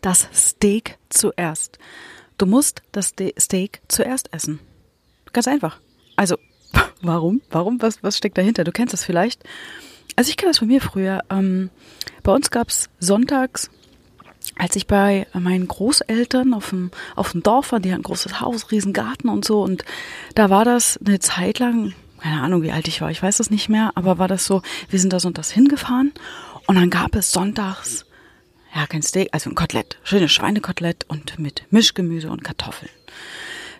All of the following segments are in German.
das Steak zuerst. Du musst das Steak zuerst essen. Ganz einfach. Also, warum? Warum? Was, was steckt dahinter? Du kennst das vielleicht. Also ich kenne das von mir früher. Ähm, bei uns gab es sonntags, als ich bei meinen Großeltern auf dem, auf dem Dorf war, die hatten ein großes Haus, riesen Garten und so. Und da war das eine Zeit lang, keine Ahnung, wie alt ich war, ich weiß es nicht mehr, aber war das so, wir sind da sonntags hingefahren und dann gab es sonntags ja, kein Steak, also ein Kotelett, schönes Schweinekotelett und mit Mischgemüse und Kartoffeln.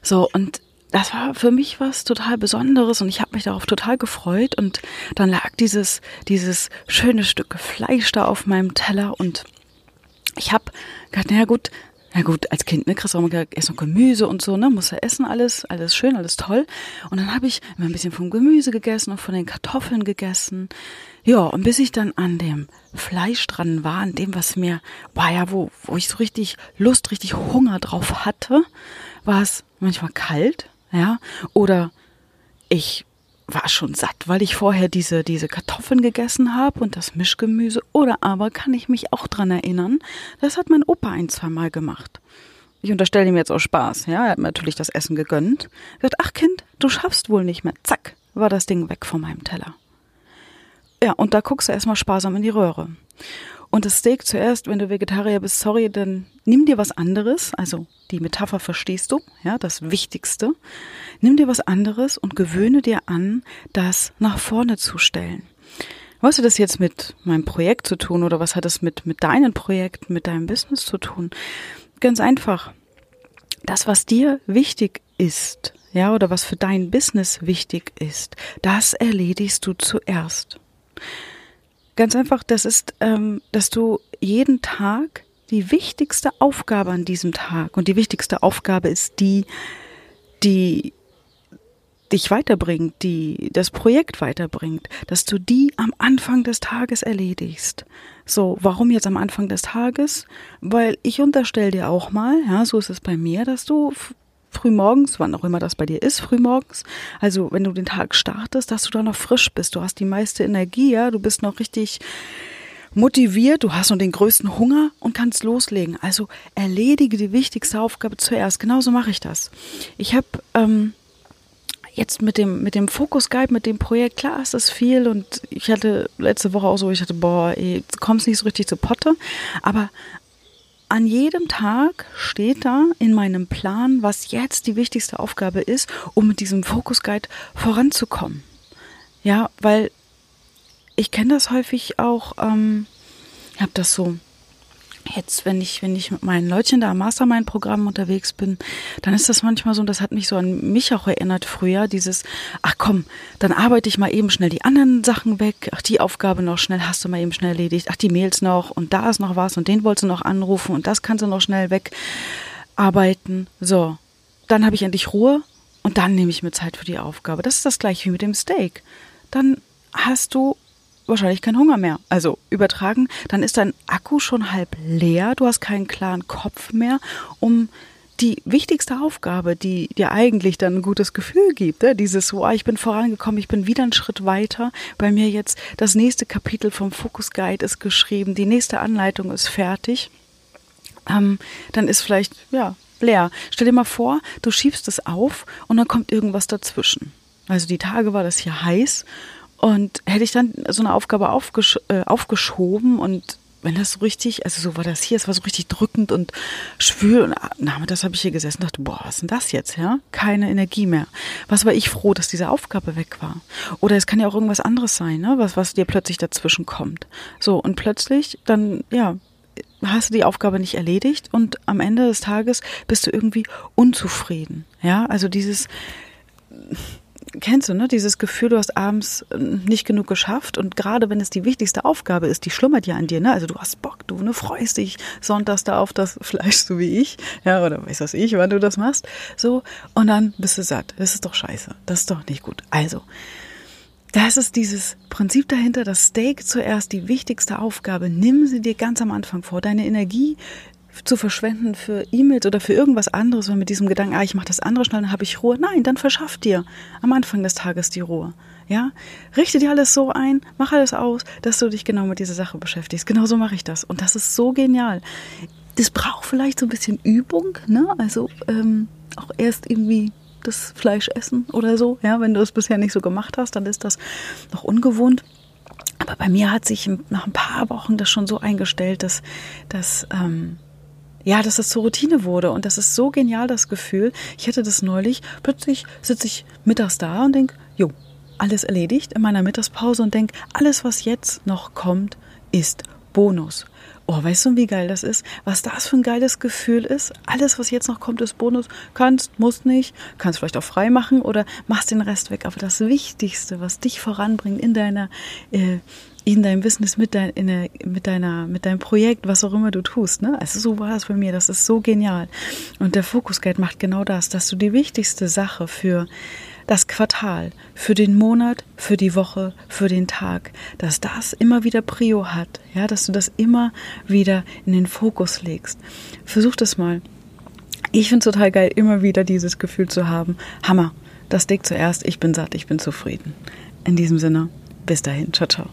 So, und das war für mich was total Besonderes und ich habe mich darauf total gefreut und dann lag dieses, dieses schöne Stück Fleisch da auf meinem Teller und ich habe gedacht, naja gut, na gut, als Kind, ne, kriegst du auch mal erst noch Gemüse und so, ne, musst du essen, alles, alles schön, alles toll. Und dann habe ich immer ein bisschen vom Gemüse gegessen und von den Kartoffeln gegessen. Ja, und bis ich dann an dem Fleisch dran war, an dem, was mir, war ja, wo, wo ich so richtig Lust, richtig Hunger drauf hatte, war es manchmal kalt, ja, oder ich war schon satt, weil ich vorher diese, diese Kartoffeln gegessen habe und das Mischgemüse. Oder aber kann ich mich auch dran erinnern, das hat mein Opa ein, zwei Mal gemacht. Ich unterstelle ihm jetzt auch Spaß, ja. Er hat mir natürlich das Essen gegönnt. Er sagt, ach Kind, du schaffst wohl nicht mehr. Zack, war das Ding weg von meinem Teller. Ja, und da guckst du erstmal sparsam in die Röhre. Und das Steak zuerst, wenn du Vegetarier bist, sorry, dann nimm dir was anderes. Also die Metapher verstehst du, ja, das Wichtigste. Nimm dir was anderes und gewöhne dir an, das nach vorne zu stellen. Was hat das jetzt mit meinem Projekt zu tun oder was hat das mit, mit deinen Projekten, mit deinem Business zu tun? Ganz einfach. Das, was dir wichtig ist, ja, oder was für dein Business wichtig ist, das erledigst du zuerst. Ganz einfach, das ist, ähm, dass du jeden Tag die wichtigste Aufgabe an diesem Tag und die wichtigste Aufgabe ist die, die dich weiterbringt, die das Projekt weiterbringt, dass du die am Anfang des Tages erledigst. So, warum jetzt am Anfang des Tages? Weil ich unterstelle dir auch mal, ja, so ist es bei mir, dass du frühmorgens, wann auch immer das bei dir ist, frühmorgens, also wenn du den Tag startest, dass du da noch frisch bist, du hast die meiste Energie, ja, du bist noch richtig motiviert, du hast noch den größten Hunger und kannst loslegen. Also erledige die wichtigste Aufgabe zuerst. Genauso mache ich das. Ich habe ähm, jetzt mit dem, mit dem Focus Guide, mit dem Projekt, klar ist das viel und ich hatte letzte Woche auch so, ich hatte, boah, ey, kommst nicht so richtig zu Potte, aber an jedem Tag steht da in meinem Plan, was jetzt die wichtigste Aufgabe ist, um mit diesem Focus Guide voranzukommen. Ja, weil ich kenne das häufig auch, ähm, ich habe das so Jetzt, wenn ich, wenn ich mit meinen Leutchen da im Mastermind-Programm unterwegs bin, dann ist das manchmal so, und das hat mich so an mich auch erinnert früher, dieses, ach komm, dann arbeite ich mal eben schnell die anderen Sachen weg, ach die Aufgabe noch schnell, hast du mal eben schnell erledigt, ach die Mails noch und da ist noch was und den wolltest du noch anrufen und das kannst du noch schnell wegarbeiten. So, dann habe ich endlich Ruhe und dann nehme ich mir Zeit für die Aufgabe. Das ist das gleiche wie mit dem Steak. Dann hast du wahrscheinlich keinen Hunger mehr. Also übertragen, dann ist dein Akku schon halb leer, du hast keinen klaren Kopf mehr, um die wichtigste Aufgabe, die dir eigentlich dann ein gutes Gefühl gibt, ne? dieses, wow, ich bin vorangekommen, ich bin wieder einen Schritt weiter, bei mir jetzt das nächste Kapitel vom Focus Guide ist geschrieben, die nächste Anleitung ist fertig, ähm, dann ist vielleicht, ja, leer. Stell dir mal vor, du schiebst es auf und dann kommt irgendwas dazwischen. Also die Tage war das hier heiß und hätte ich dann so eine Aufgabe aufgesch äh, aufgeschoben und wenn das so richtig, also so war das hier, es war so richtig drückend und schwül und nachmittags habe ich hier gesessen und dachte, boah, was ist denn das jetzt, ja? Keine Energie mehr. Was war ich froh, dass diese Aufgabe weg war? Oder es kann ja auch irgendwas anderes sein, ne? Was, was dir plötzlich dazwischen kommt. So, und plötzlich dann, ja, hast du die Aufgabe nicht erledigt und am Ende des Tages bist du irgendwie unzufrieden, ja? Also dieses, kennst du, ne? Dieses Gefühl, du hast abends äh, nicht genug geschafft und gerade wenn es die wichtigste Aufgabe ist, die schlummert ja an dir, ne? Also du hast Bock, du ne, freust dich sonntags da auf das Fleisch, so wie ich, ja, oder weiß was ich, wann du das machst, so und dann bist du satt. Das ist doch scheiße. Das ist doch nicht gut. Also, das ist dieses Prinzip dahinter, das Steak zuerst die wichtigste Aufgabe. Nimm sie dir ganz am Anfang vor. Deine Energie zu verschwenden für E-Mails oder für irgendwas anderes, wenn mit diesem Gedanken, ah, ich mache das andere schnell, dann habe ich Ruhe. Nein, dann verschaff dir am Anfang des Tages die Ruhe. Ja, richte dir alles so ein, mach alles aus, dass du dich genau mit dieser Sache beschäftigst. Genau so mache ich das. Und das ist so genial. das braucht vielleicht so ein bisschen Übung, ne? Also ähm, auch erst irgendwie das Fleisch essen oder so. Ja, wenn du es bisher nicht so gemacht hast, dann ist das noch ungewohnt. Aber bei mir hat sich nach ein paar Wochen das schon so eingestellt, dass, dass ähm, ja, dass das zur Routine wurde. Und das ist so genial, das Gefühl. Ich hatte das neulich, plötzlich sitze ich mittags da und denke, jo, alles erledigt in meiner Mittagspause und denke, alles, was jetzt noch kommt, ist Bonus. Oh, weißt du, wie geil das ist? Was das für ein geiles Gefühl ist? Alles, was jetzt noch kommt, ist Bonus. Kannst, musst nicht, kannst vielleicht auch frei machen oder machst den Rest weg. Aber das Wichtigste, was dich voranbringt in deiner, äh, in deinem Business, mit, dein, in der, mit, deiner, mit deinem Projekt, was auch immer du tust. Ne? Also so war es bei mir. Das ist so genial. Und der Focus Guide macht genau das, dass du die wichtigste Sache für das Quartal, für den Monat, für die Woche, für den Tag, dass das immer wieder Prio hat, ja, dass du das immer wieder in den Fokus legst. Versuch das mal. Ich finde es total geil, immer wieder dieses Gefühl zu haben. Hammer, das Steak zuerst, ich bin satt, ich bin zufrieden. In diesem Sinne, bis dahin, ciao, ciao.